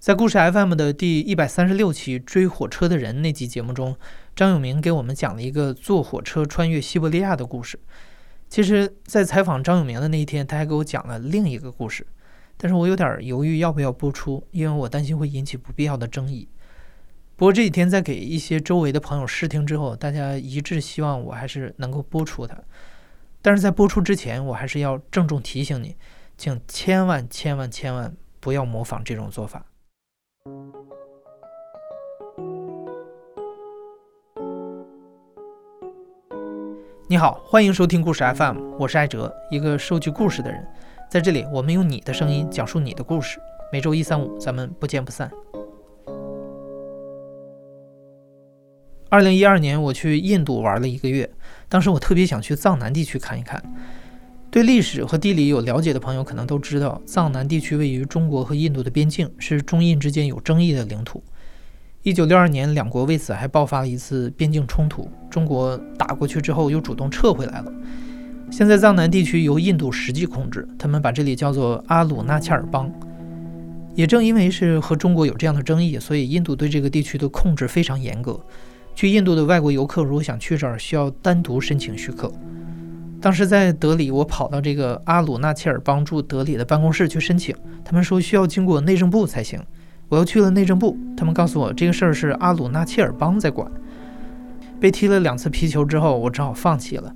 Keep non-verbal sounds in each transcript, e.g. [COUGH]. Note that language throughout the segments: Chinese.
在故事 FM 的第一百三十六期《追火车的人》那集节目中，张永明给我们讲了一个坐火车穿越西伯利亚的故事。其实，在采访张永明的那一天，他还给我讲了另一个故事，但是我有点犹豫要不要播出，因为我担心会引起不必要的争议。不过这几天在给一些周围的朋友试听之后，大家一致希望我还是能够播出它。但是在播出之前，我还是要郑重提醒你，请千万千万千万不要模仿这种做法。你好，欢迎收听故事 FM，我是艾哲，一个收集故事的人。在这里，我们用你的声音讲述你的故事。每周一、三、五，咱们不见不散。二零一二年，我去印度玩了一个月，当时我特别想去藏南地区看一看。对历史和地理有了解的朋友可能都知道，藏南地区位于中国和印度的边境，是中印之间有争议的领土。一九六二年，两国为此还爆发了一次边境冲突，中国打过去之后又主动撤回来了。现在藏南地区由印度实际控制，他们把这里叫做阿鲁纳恰尔邦。也正因为是和中国有这样的争议，所以印度对这个地区的控制非常严格。去印度的外国游客如果想去这儿，需要单独申请许可。当时在德里，我跑到这个阿鲁纳切尔邦驻德里的办公室去申请，他们说需要经过内政部才行。我又去了内政部，他们告诉我这个事儿是阿鲁纳切尔邦在管。被踢了两次皮球之后，我只好放弃了，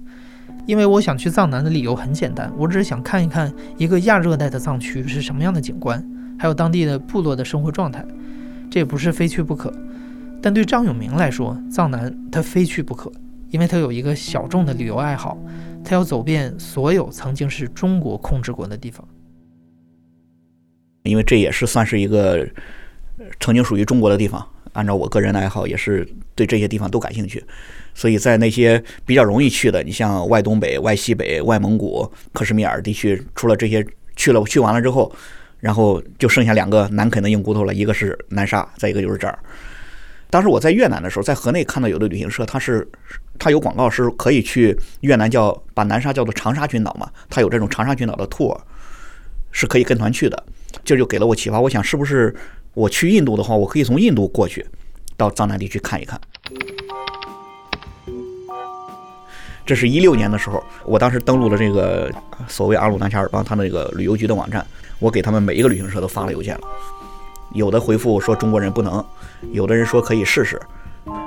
因为我想去藏南的理由很简单，我只是想看一看一个亚热带的藏区是什么样的景观，还有当地的部落的生活状态，这也不是非去不可。但对张永明来说，藏南他非去不可，因为他有一个小众的旅游爱好，他要走遍所有曾经是中国控制过的地方。因为这也是算是一个曾经属于中国的地方，按照我个人的爱好，也是对这些地方都感兴趣，所以在那些比较容易去的，你像外东北、外西北、外蒙古、克什米尔地区，除了这些去了去完了之后，然后就剩下两个难啃的硬骨头了，一个是南沙，再一个就是这儿。当时我在越南的时候，在河内看到有的旅行社，它是它有广告是可以去越南，叫把南沙叫做长沙群岛嘛，它有这种长沙群岛的 tour，是可以跟团去的。这就给了我启发，我想是不是我去印度的话，我可以从印度过去到藏南地区看一看。这是一六年的时候，我当时登录了这个所谓阿鲁纳恰尔邦他那个旅游局的网站，我给他们每一个旅行社都发了邮件了。有的回复说中国人不能，有的人说可以试试，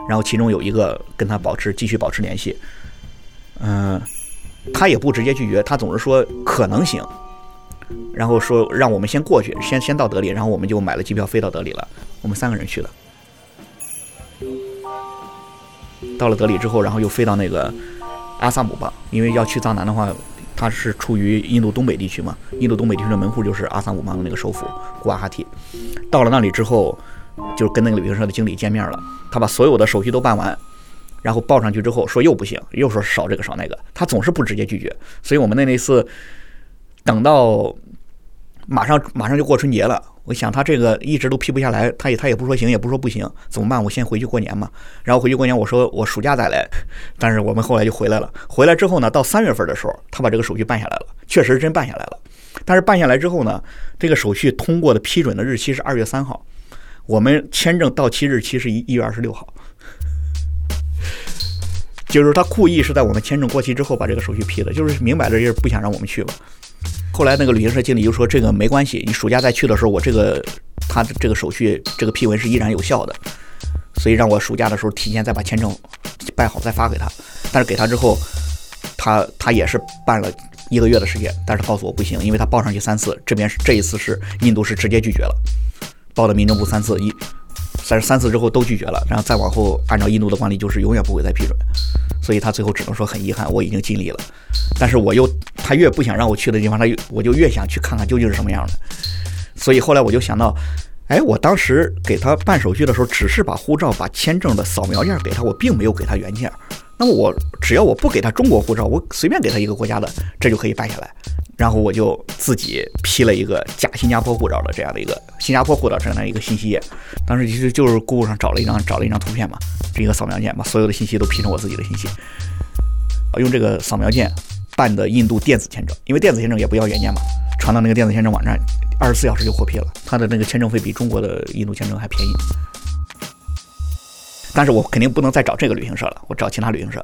然后其中有一个跟他保持继续保持联系，嗯，他也不直接拒绝，他总是说可能行，然后说让我们先过去，先先到德里，然后我们就买了机票飞到德里了，我们三个人去的，到了德里之后，然后又飞到那个阿萨姆邦，因为要去藏南的话。他是处于印度东北地区嘛？印度东北地区的门户就是阿萨姆邦的那个首府古瓦哈提。到了那里之后，就跟那个旅行社的经理见面了。他把所有的手续都办完，然后报上去之后说又不行，又说少这个少那个。他总是不直接拒绝，所以我们那那次等到马上马上就过春节了。我想他这个一直都批不下来，他也他也不说行，也不说不行，怎么办？我先回去过年嘛。然后回去过年，我说我暑假再来。但是我们后来就回来了。回来之后呢，到三月份的时候，他把这个手续办下来了，确实真办下来了。但是办下来之后呢，这个手续通过的批准的日期是二月三号，我们签证到期日期是一一月二十六号，就是他故意是在我们签证过期之后把这个手续批的，就是明摆着就是不想让我们去吧。后来那个旅行社经理就说：“这个没关系，你暑假再去的时候，我这个他这个手续这个批文是依然有效的，所以让我暑假的时候提前再把签证办好再发给他。但是给他之后，他他也是办了一个月的时间，但是告诉我不行，因为他报上去三次，这边是这一次是印度是直接拒绝了，报的民政部三次一，但是三次之后都拒绝了，然后再往后按照印度的惯例就是永远不会再批准。”所以他最后只能说很遗憾，我已经尽力了，但是我又他越不想让我去的地方，他越我就越想去看看究竟是什么样的。所以后来我就想到，哎，我当时给他办手续的时候，只是把护照、把签证的扫描件给他，我并没有给他原件。那么我只要我不给他中国护照，我随便给他一个国家的，这就可以办下来。然后我就自己批了一个假新加坡护照的这样的一个新加坡护照这样的一个信息页。当时其实就是 Google 上找了一张找了一张图片嘛，这一个扫描件把所有的信息都批成我自己的信息，用这个扫描件办的印度电子签证，因为电子签证也不要原件嘛，传到那个电子签证网站，二十四小时就获批了。他的那个签证费比中国的印度签证还便宜。但是我肯定不能再找这个旅行社了，我找其他旅行社。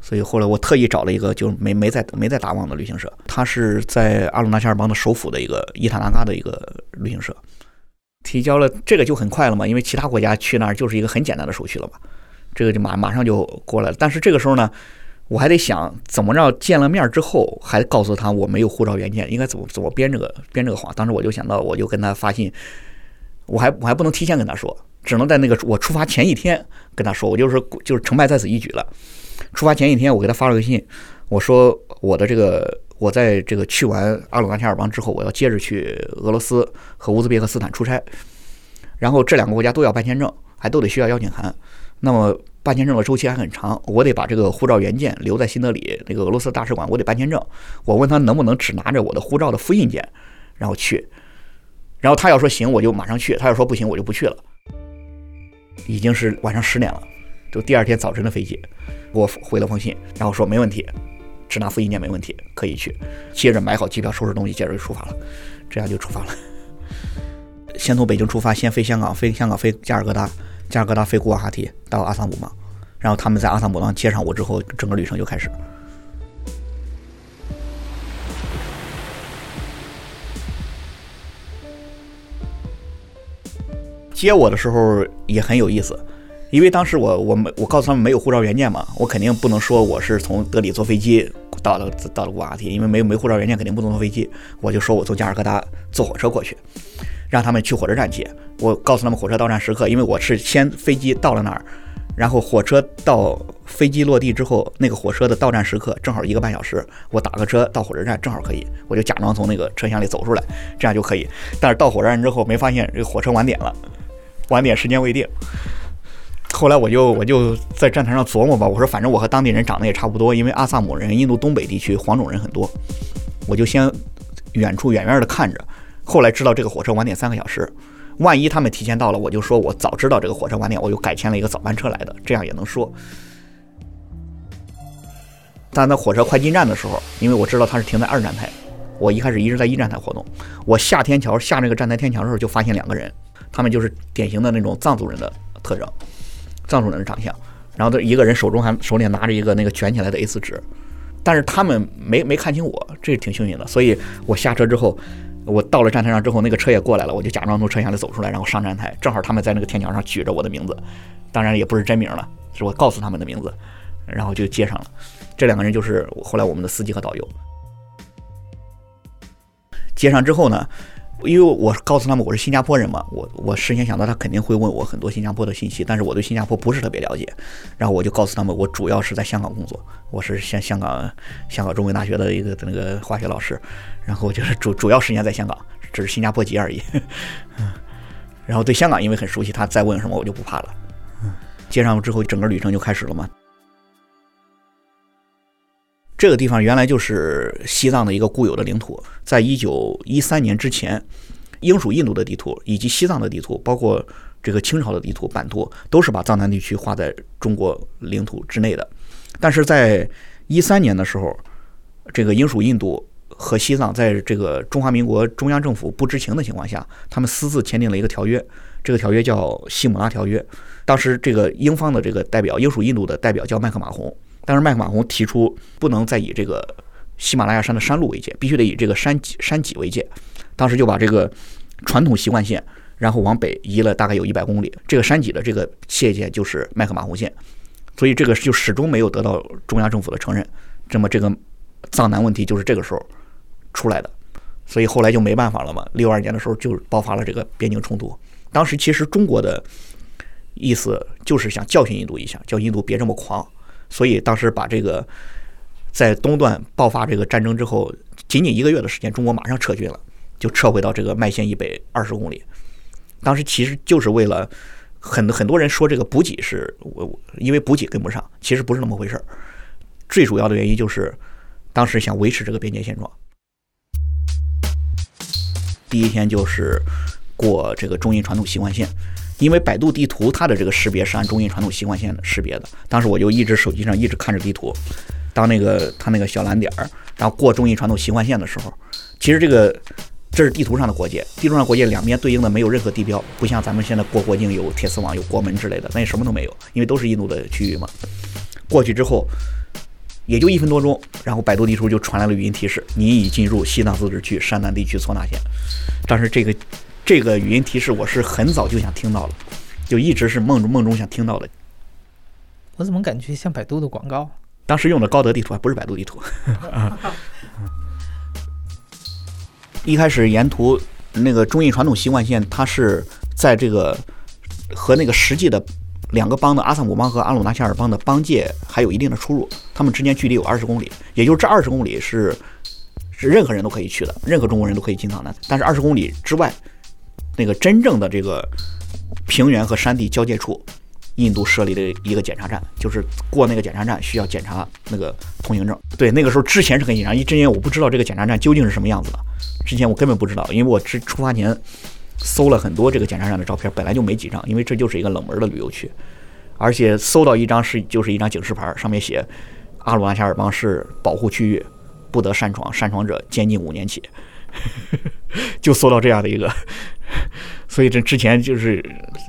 所以后来我特意找了一个，就没没在没在达旺的旅行社，他是在阿鲁纳恰尔邦的首府的一个伊塔纳嘎的一个旅行社。提交了这个就很快了嘛，因为其他国家去那儿就是一个很简单的手续了嘛，这个就马马上就过来了。但是这个时候呢，我还得想怎么着见了面之后还告诉他我没有护照原件，应该怎么怎么编这个编这个谎。当时我就想到，我就跟他发信，我还我还不能提前跟他说，只能在那个我出发前一天跟他说，我就是就是成败在此一举了。出发前一天，我给他发了个信，我说我的这个我在这个去完阿鲁纳恰尔邦之后，我要接着去俄罗斯和乌兹别克斯坦出差，然后这两个国家都要办签证，还都得需要邀请函。那么办签证的周期还很长，我得把这个护照原件留在新德里那个俄罗斯大使馆，我得办签证。我问他能不能只拿着我的护照的复印件，然后去，然后他要说行，我就马上去；他要说不行，我就不去了。已经是晚上十点了，就第二天早晨的飞机。我回了封信，然后说没问题，只拿复印件没问题，可以去。接着买好机票，收拾东西，接着就出发了。这样就出发了。[LAUGHS] 先从北京出发，先飞香港，飞香港飞加尔各答，加尔各答飞古瓦哈提到阿萨姆嘛，然后他们在阿萨姆邦接上我之后，整个旅程就开始。接我的时候也很有意思。因为当时我我没我告诉他们没有护照原件嘛，我肯定不能说我是从德里坐飞机到了到了古瓦哈提，因为没没护照原件肯定不能坐飞机，我就说我从加尔各答坐火车过去，让他们去火车站接。我告诉他们火车到站时刻，因为我是先飞机到了那儿，然后火车到飞机落地之后，那个火车的到站时刻正好一个半小时，我打个车到火车站正好可以，我就假装从那个车厢里走出来，这样就可以。但是到火车站之后没发现这个火车晚点了，晚点时间未定。后来我就我就在站台上琢磨吧，我说反正我和当地人长得也差不多，因为阿萨姆人、印度东北地区黄种人很多，我就先远处远远的看着。后来知道这个火车晚点三个小时，万一他们提前到了，我就说我早知道这个火车晚点，我就改签了一个早班车来的，这样也能说。但那火车快进站的时候，因为我知道它是停在二站台，我一开始一直在一站台活动。我下天桥下那个站台天桥的时候，就发现两个人，他们就是典型的那种藏族人的特征。藏族人的长相，然后他一个人手中还手里拿着一个那个卷起来的 A4 纸，但是他们没没看清我，这是挺幸运的。所以我下车之后，我到了站台上之后，那个车也过来了，我就假装从车厢里走出来，然后上站台，正好他们在那个天桥上举着我的名字，当然也不是真名了，是我告诉他们的名字，然后就接上了。这两个人就是后来我们的司机和导游。接上之后呢？因为我告诉他们我是新加坡人嘛，我我事先想到他肯定会问我很多新加坡的信息，但是我对新加坡不是特别了解，然后我就告诉他们我主要是在香港工作，我是香香港香港中文大学的一个那个化学老师，然后就是主主要时间在香港，只是新加坡籍而已。[LAUGHS] 然后对香港因为很熟悉，他再问什么我就不怕了。接上之后整个旅程就开始了嘛。这个地方原来就是西藏的一个固有的领土，在一九一三年之前，英属印度的地图以及西藏的地图，包括这个清朝的地图版图，都是把藏南地区划在中国领土之内的。但是在一三年的时候，这个英属印度和西藏在这个中华民国中央政府不知情的情况下，他们私自签订了一个条约，这个条约叫《西姆拉条约》。当时这个英方的这个代表，英属印度的代表叫麦克马洪。当时麦克马洪提出，不能再以这个喜马拉雅山的山路为界，必须得以这个山脊山脊为界。当时就把这个传统习惯线，然后往北移了大概有一百公里。这个山脊的这个界限就是麦克马洪线，所以这个就始终没有得到中央政府的承认。那么这个藏南问题就是这个时候出来的，所以后来就没办法了嘛。六二年的时候就爆发了这个边境冲突。当时其实中国的意思就是想教训印度一下，叫印度别这么狂。所以当时把这个在东段爆发这个战争之后，仅仅一个月的时间，中国马上撤军了，就撤回到这个麦线以北二十公里。当时其实就是为了很很多人说这个补给是我因为补给跟不上，其实不是那么回事儿。最主要的原因就是当时想维持这个边界现状。第一天就是过这个中印传统习惯线。因为百度地图它的这个识别是按中印传统习惯线识别的，当时我就一直手机上一直看着地图，当那个它那个小蓝点儿，然后过中印传统习惯线的时候，其实这个这是地图上的国界，地图上国界两边对应的没有任何地标，不像咱们现在过国境有铁丝网、有国门之类的，那什么都没有，因为都是印度的区域嘛。过去之后。也就一分多钟，然后百度地图就传来了语音提示：“你已进入西藏自治区山南地区措纳县。”但是这个这个语音提示我是很早就想听到了，就一直是梦中梦中想听到的。我怎么感觉像百度的广告？当时用的高德地图还不是百度地图。[LAUGHS] 一开始沿途那个中印传统习惯线，它是在这个和那个实际的。两个邦的阿萨姆邦和阿鲁纳恰尔邦的邦界还有一定的出入，他们之间距离有二十公里，也就是这二十公里是是任何人都可以去的，任何中国人都可以进藏的。但是二十公里之外，那个真正的这个平原和山地交界处，印度设立的一个检查站，就是过那个检查站需要检查那个通行证。对，那个时候之前是很紧张，因为之前我不知道这个检查站究竟是什么样子的，之前我根本不知道，因为我之出发前。搜了很多这个检查站的照片，本来就没几张，因为这就是一个冷门的旅游区，而且搜到一张是就是一张警示牌，上面写阿鲁纳恰尔邦是保护区域，不得擅闯，擅闯者监禁五年起，就搜到这样的一个，[LAUGHS] 所以这之前就是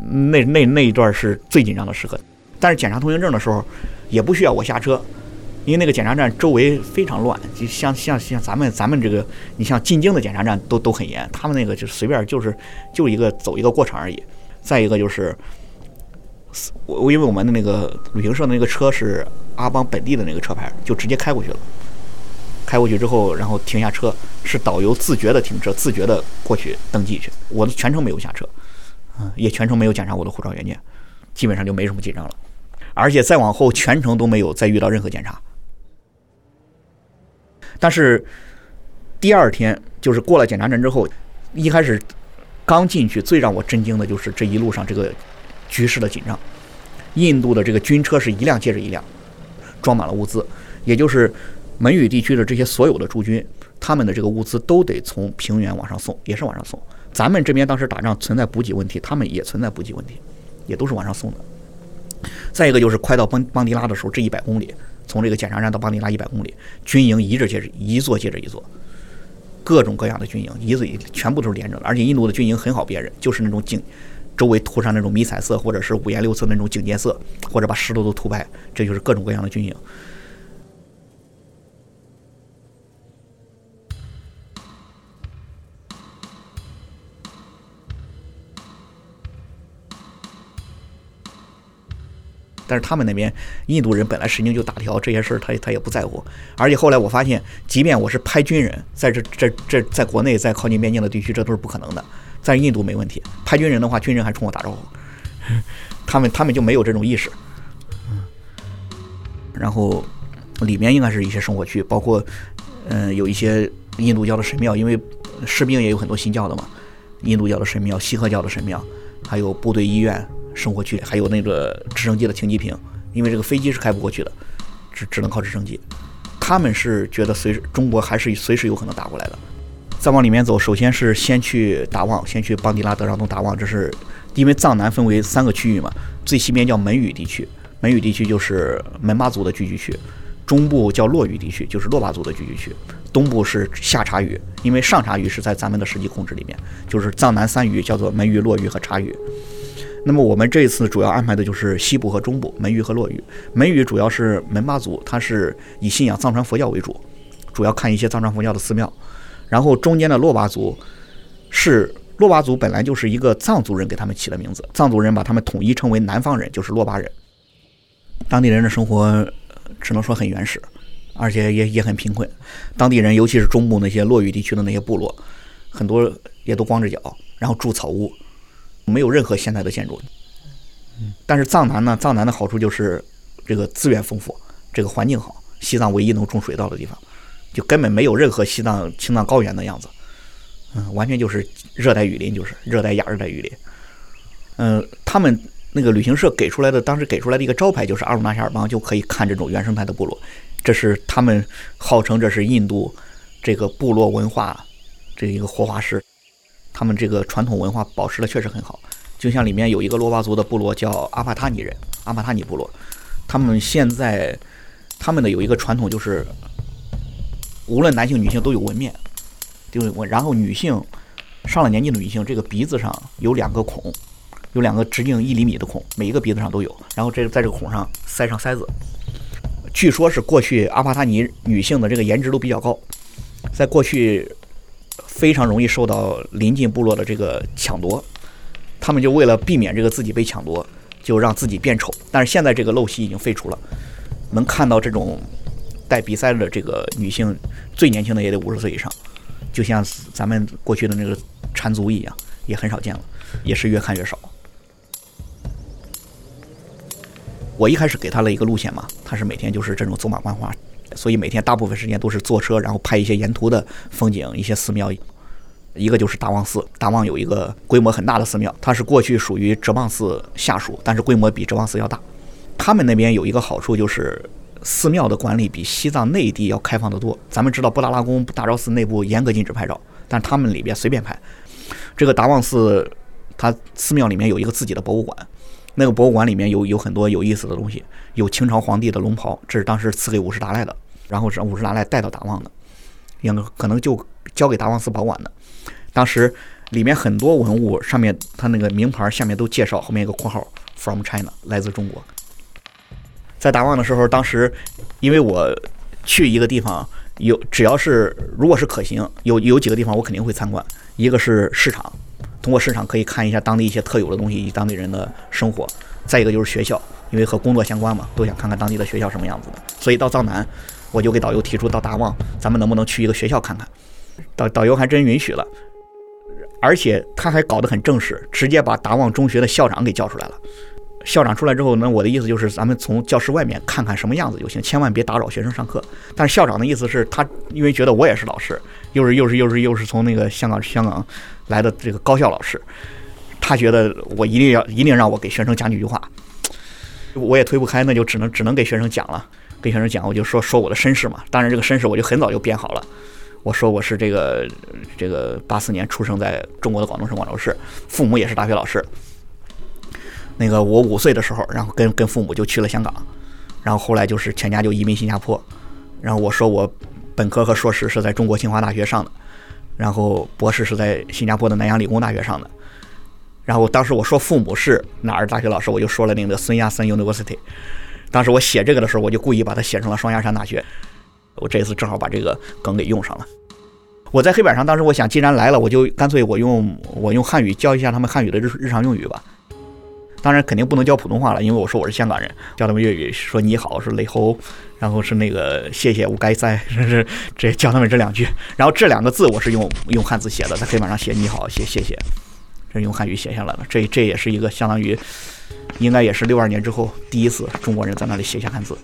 那那那一段是最紧张的时刻，但是检查通行证的时候也不需要我下车。因为那个检查站周围非常乱，就像像像咱们咱们这个，你像进京的检查站都都很严，他们那个就随便就是就一个走一个过场而已。再一个就是，我因为我们的那个旅行社的那个车是阿邦本地的那个车牌，就直接开过去了。开过去之后，然后停下车，是导游自觉的停车，自觉的过去登记去。我全程没有下车，嗯，也全程没有检查我的护照原件，基本上就没什么紧张了。而且再往后全程都没有再遇到任何检查。但是第二天就是过了检查站之后，一开始刚进去，最让我震惊的就是这一路上这个局势的紧张。印度的这个军车是一辆接着一辆，装满了物资，也就是门语地区的这些所有的驻军，他们的这个物资都得从平原往上送，也是往上送。咱们这边当时打仗存在补给问题，他们也存在补给问题，也都是往上送的。再一个就是快到邦邦迪拉的时候，这一百公里。从这个检查站到邦迪拉一百公里，军营一着接着一座接着一座，各种各样的军营，一字全部都是连着的。而且印度的军营很好辨认，就是那种警，周围涂上那种迷彩色或者是五颜六色那种警戒色，或者把石头都涂白，这就是各种各样的军营。但是他们那边印度人本来神经就大条，这些事儿他他也不在乎。而且后来我发现，即便我是拍军人在这这这在国内在靠近边境的地区，这都是不可能的。在印度没问题，拍军人的话，军人还冲我打招呼，他们他们就没有这种意识。然后里面应该是一些生活区，包括嗯有一些印度教的神庙，因为士兵也有很多信教的嘛，印度教的神庙、锡克教的神庙，还有部队医院。生活区还有那个直升机的停机坪，因为这个飞机是开不过去的，只只能靠直升机。他们是觉得随时中国还是随时有可能打过来的。再往里面走，首先是先去达旺，先去邦迪拉德让东达旺，这是因为藏南分为三个区域嘛，最西边叫门语地区，门语地区就是门巴族的聚居区；中部叫洛语地区，就是洛巴族的聚居区；东部是下察语，因为上察语是在咱们的实际控制里面，就是藏南三语叫做门语、洛语和察语。那么我们这一次主要安排的就是西部和中部，门语和洛语。门语主要是门巴族，它是以信仰藏传佛教为主，主要看一些藏传佛教的寺庙。然后中间的洛巴族是洛巴族，本来就是一个藏族人给他们起的名字，藏族人把他们统一称为南方人，就是洛巴人。当地人的生活只能说很原始，而且也也很贫困。当地人尤其是中部那些洛语地区的那些部落，很多也都光着脚，然后住草屋。没有任何现代的建筑，但是藏南呢？藏南的好处就是这个资源丰富，这个环境好，西藏唯一能种水稻的地方，就根本没有任何西藏青藏高原的样子，嗯，完全就是热带雨林，就是热带亚热带雨林。嗯，他们那个旅行社给出来的，当时给出来的一个招牌就是阿鲁纳夏尔邦就可以看这种原生态的部落，这是他们号称这是印度这个部落文化这一个活化石。他们这个传统文化保持的确实很好，就像里面有一个罗巴族的部落叫阿帕塔尼人，阿帕塔尼部落，他们现在他们的有一个传统就是无论男性女性都有纹面，都有纹。然后女性上了年纪的女性，这个鼻子上有两个孔，有两个直径一厘米的孔，每一个鼻子上都有。然后这个在这个孔上塞上塞子。据说是过去阿帕塔尼女性的这个颜值都比较高，在过去非常容易受到邻近部落的这个抢夺，他们就为了避免这个自己被抢夺，就让自己变丑。但是现在这个陋习已经废除了，能看到这种带鼻塞的这个女性，最年轻的也得五十岁以上，就像咱们过去的那个缠足一样，也很少见了，也是越看越少。我一开始给他了一个路线嘛，他是每天就是这种走马观花，所以每天大部分时间都是坐车，然后拍一些沿途的风景、一些寺庙。一个就是达旺寺，达旺有一个规模很大的寺庙，它是过去属于哲蚌寺下属，但是规模比哲蚌寺要大。他们那边有一个好处就是寺庙的管理比西藏内地要开放得多。咱们知道布达拉宫、大昭寺内部严格禁止拍照，但他们里边随便拍。这个达旺寺，它寺庙里面有一个自己的博物馆。那个博物馆里面有有很多有意思的东西，有清朝皇帝的龙袍，这是当时赐给五世达赖的，然后是五世达赖带到达旺的，应该可能就交给达旺寺保管的。当时里面很多文物上面，它那个名牌下面都介绍，后面一个括号 “from China”，来自中国。在达旺的时候，当时因为我去一个地方，有只要是如果是可行，有有几个地方我肯定会参观，一个是市场。通过市场可以看一下当地一些特有的东西以及当地人的生活，再一个就是学校，因为和工作相关嘛，都想看看当地的学校什么样子的。所以到藏南，我就给导游提出到达旺，咱们能不能去一个学校看看？导导游还真允许了，而且他还搞得很正式，直接把达旺中学的校长给叫出来了。校长出来之后，那我的意思就是咱们从教室外面看看什么样子就行，千万别打扰学生上课。但是校长的意思是他因为觉得我也是老师，又是又是又是又是从那个香港香港。来的这个高校老师，他觉得我一定要一定让我给学生讲几句话，我也推不开，那就只能只能给学生讲了。给学生讲，我就说说我的身世嘛。当然，这个身世我就很早就编好了。我说我是这个这个八四年出生在中国的广东省广州市，父母也是大学老师。那个我五岁的时候，然后跟跟父母就去了香港，然后后来就是全家就移民新加坡。然后我说我本科和硕士是在中国清华大学上的。然后博士是在新加坡的南洋理工大学上的，然后当时我说父母是哪儿大学老师，我就说了那个孙亚森 University。当时我写这个的时候，我就故意把它写成了双鸭山大学。我这次正好把这个梗给用上了。我在黑板上，当时我想，既然来了，我就干脆我用我用汉语教一下他们汉语的日日常用语吧。当然肯定不能教普通话了，因为我说我是香港人，教他们粤语，说你好是雷猴，然后是那个谢谢，我该塞，[LAUGHS] 是这教他们这两句。然后这两个字我是用用汉字写的，在黑板上写你好，写谢谢，这用汉语写下来了。这这也是一个相当于，应该也是六二年之后第一次中国人在那里写下汉字。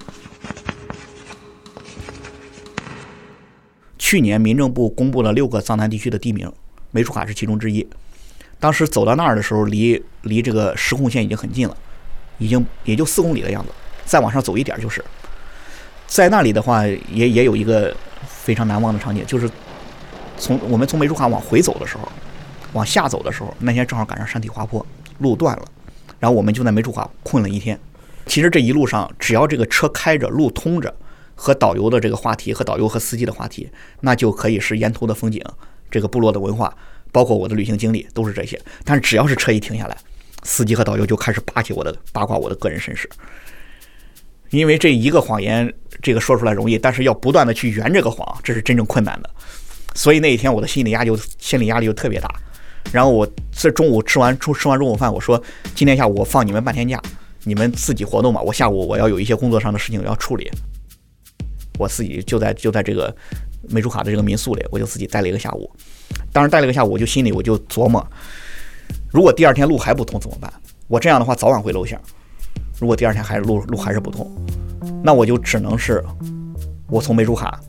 去年民政部公布了六个藏南地区的地名，梅楚卡是其中之一。当时走到那儿的时候，离离这个实控线已经很近了，已经也就四公里的样子。再往上走一点就是，在那里的话，也也有一个非常难忘的场景，就是从我们从梅竹卡往回走的时候，往下走的时候，那天正好赶上山体滑坡，路断了，然后我们就在梅竹卡困了一天。其实这一路上，只要这个车开着，路通着，和导游的这个话题，和导游和司机的话题，那就可以是沿途的风景，这个部落的文化。包括我的旅行经历都是这些，但是只要是车一停下来，司机和导游就开始扒起我的八卦我的个人身世，因为这一个谎言，这个说出来容易，但是要不断的去圆这个谎，这是真正困难的。所以那一天我的心理压力就心理压力就特别大。然后我这中午吃完吃吃完中午饭，我说今天下午我放你们半天假，你们自己活动吧，我下午我要有一些工作上的事情要处理，我自己就在就在这个梅竹卡的这个民宿里，我就自己待了一个下午。当时待了个下午，我就心里我就琢磨，如果第二天路还不通怎么办？我这样的话早晚会露馅。如果第二天还是路路还是不通，那我就只能是我从梅竹卡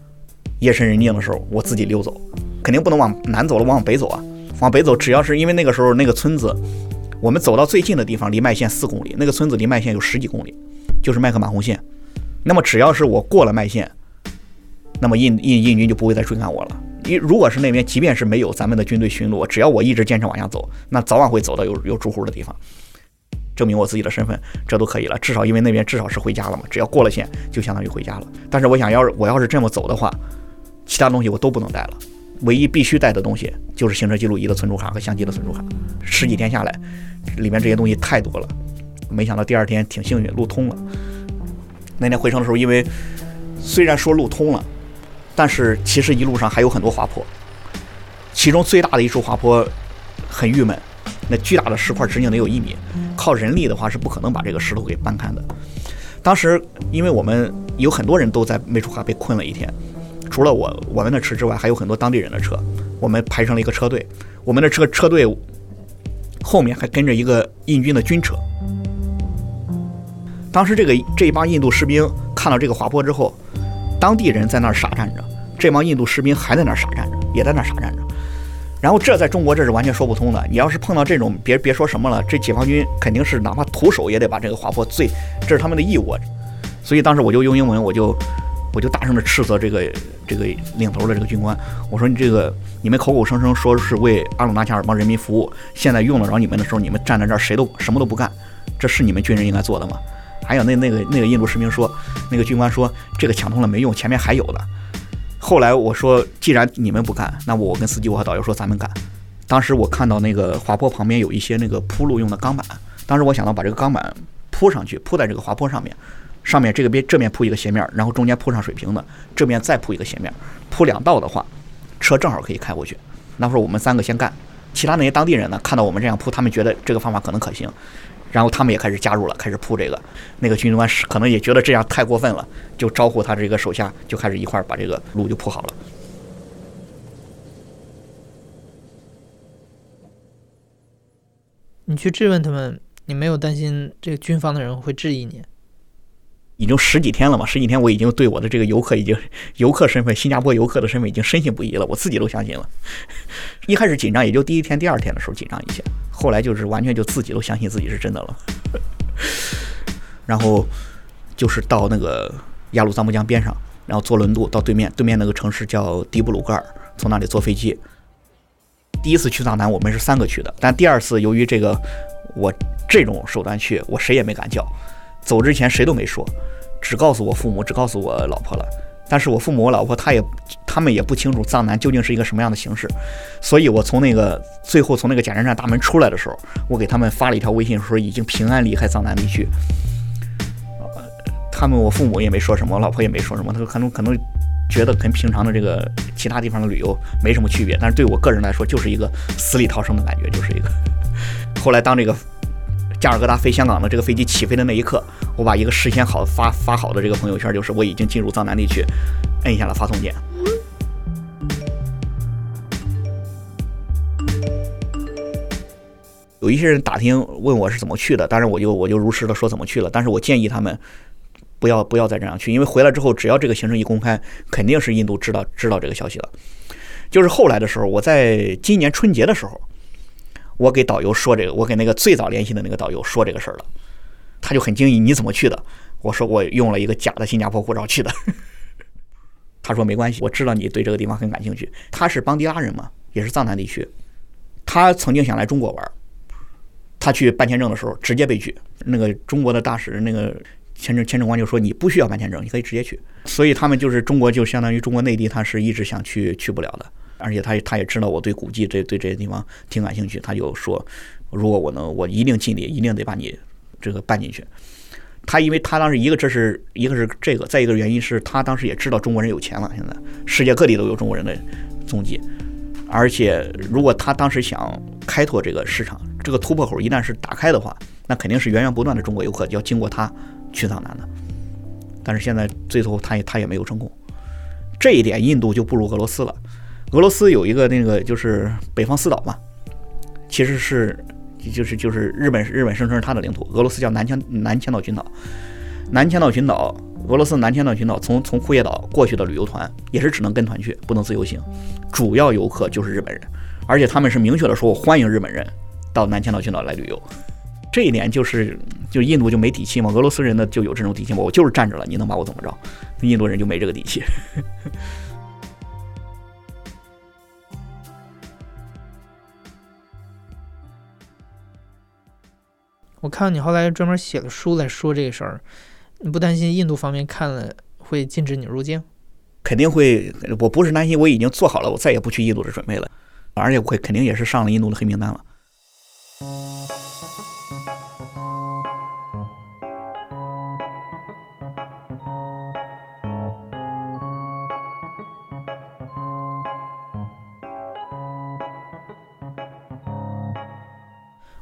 夜深人静的时候我自己溜走，肯定不能往南走了，往北走啊！往北走，只要是因为那个时候那个村子，我们走到最近的地方离麦线四公里，那个村子离麦线有十几公里，就是麦克马洪线。那么只要是我过了麦线，那么印印印军就不会再追赶我了。你如果是那边，即便是没有咱们的军队巡逻，只要我一直坚持往下走，那早晚会走到有有住户的地方，证明我自己的身份，这都可以了。至少因为那边至少是回家了嘛，只要过了线，就相当于回家了。但是我想要是我要是这么走的话，其他东西我都不能带了。唯一必须带的东西就是行车记录仪的存储卡和相机的存储卡。十几天下来，里面这些东西太多了。没想到第二天挺幸运，路通了。那天回程的时候，因为虽然说路通了，但是其实一路上还有很多滑坡。其中最大的一处滑坡很郁闷，那巨大的石块直径得有一米，靠人力的话是不可能把这个石头给搬开的。当时因为我们有很多人都在梅楚卡被困了一天。除了我我们的车之外，还有很多当地人的车。我们排成了一个车队，我们的车车队后面还跟着一个印军的军车。当时这个这一帮印度士兵看到这个滑坡之后，当地人在那儿傻站着，这帮印度士兵还在那儿傻站着，也在那儿傻站着。然后这在中国这是完全说不通的。你要是碰到这种，别别说什么了，这解放军肯定是哪怕徒手也得把这个划破最，这是他们的义务。所以当时我就用英文，我就。我就大声的斥责这个这个领头的这个军官，我说你这个你们口口声声说是为阿鲁纳恰尔邦人民服务，现在用得着你们的时候，你们站在这儿谁都什么都不干，这是你们军人应该做的吗？还有那那个那个印度士兵说，那个军官说这个抢通了没用，前面还有的。后来我说既然你们不干，那我跟司机我和导游说咱们干。当时我看到那个滑坡旁边有一些那个铺路用的钢板，当时我想到把这个钢板铺上去，铺在这个滑坡上面。上面这个边这面铺一个斜面，然后中间铺上水平的，这面再铺一个斜面，铺两道的话，车正好可以开过去。那时候我们三个先干，其他那些当地人呢，看到我们这样铺，他们觉得这个方法可能可行，然后他们也开始加入了，开始铺这个。那个军官是可能也觉得这样太过分了，就招呼他这个手下就开始一块儿把这个路就铺好了。你去质问他们，你没有担心这个军方的人会质疑你？已经十几天了嘛，十几天我已经对我的这个游客已经 [LAUGHS] 游客身份，新加坡游客的身份已经深信不疑了，我自己都相信了。[LAUGHS] 一开始紧张，也就第一天、第二天的时候紧张一些，后来就是完全就自己都相信自己是真的了。[LAUGHS] 然后就是到那个雅鲁藏布江边上，然后坐轮渡到对面，对面那个城市叫迪布鲁格尔，从那里坐飞机。第一次去藏南，我们是三个去的，但第二次由于这个我这种手段去，我谁也没敢叫。走之前谁都没说，只告诉我父母，只告诉我老婆了。但是我父母、我老婆他也，他们也不清楚藏南究竟是一个什么样的形式。所以我从那个最后从那个检查站大门出来的时候，我给他们发了一条微信，说已经平安离开藏南地区。他们我父母也没说什么，我老婆也没说什么，他说可能可能觉得跟平常的这个其他地方的旅游没什么区别。但是对我个人来说，就是一个死里逃生的感觉，就是一个。[LAUGHS] 后来当这个。加尔各答飞香港的这个飞机起飞的那一刻，我把一个事先好发发好的这个朋友圈，就是我已经进入藏南地区，摁下了发送键。有一些人打听问我是怎么去的，当然我就我就如实的说怎么去了。但是我建议他们不要不要再这样去，因为回来之后，只要这个行程一公开，肯定是印度知道知道这个消息了。就是后来的时候，我在今年春节的时候。我给导游说这个，我给那个最早联系的那个导游说这个事儿了，他就很惊异，你怎么去的？我说我用了一个假的新加坡护照去的。[LAUGHS] 他说没关系，我知道你对这个地方很感兴趣。他是邦迪拉人嘛，也是藏南地区。他曾经想来中国玩，他去办签证的时候直接被拒。那个中国的大使，那个签证签证官就说你不需要办签证，你可以直接去。所以他们就是中国，就相当于中国内地，他是一直想去去不了的。而且他他也知道我对古迹这对这些地方挺感兴趣，他就说，如果我能，我一定尽力，一定得把你这个办进去。他因为他当时一个这是一个是这个，再一个原因是他当时也知道中国人有钱了，现在世界各地都有中国人的踪迹。而且如果他当时想开拓这个市场，这个突破口一旦是打开的话，那肯定是源源不断的中国游客要经过他去藏南的。但是现在最后他也他也没有成功，这一点印度就不如俄罗斯了。俄罗斯有一个那个就是北方四岛嘛，其实是就是就是日本日本声称是它的领土，俄罗斯叫南千南千岛群岛。南千岛群岛，俄罗斯南千岛群岛从从库页岛过去的旅游团也是只能跟团去，不能自由行。主要游客就是日本人，而且他们是明确的说，我欢迎日本人到南千岛群岛来旅游。这一点就是就印度就没底气嘛，俄罗斯人呢就有这种底气嘛，我就是站着了，你能把我怎么着？印度人就没这个底气。我看你后来专门写了书来说这个事儿，你不担心印度方面看了会禁止你入境？肯定会，我不是担心，我已经做好了，我再也不去印度的准备了，而且会肯定也是上了印度的黑名单了。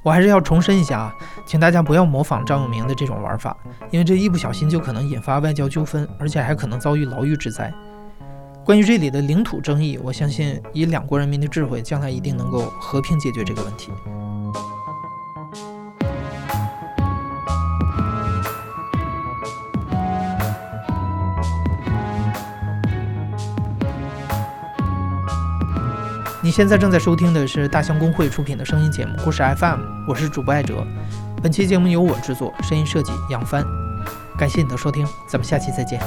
我还是要重申一下啊，请大家不要模仿张永明的这种玩法，因为这一不小心就可能引发外交纠纷，而且还可能遭遇牢狱之灾。关于这里的领土争议，我相信以两国人民的智慧，将来一定能够和平解决这个问题。你现在正在收听的是大象公会出品的声音节目《故事 FM》，我是主播艾哲。本期节目由我制作，声音设计杨帆。感谢你的收听，咱们下期再见。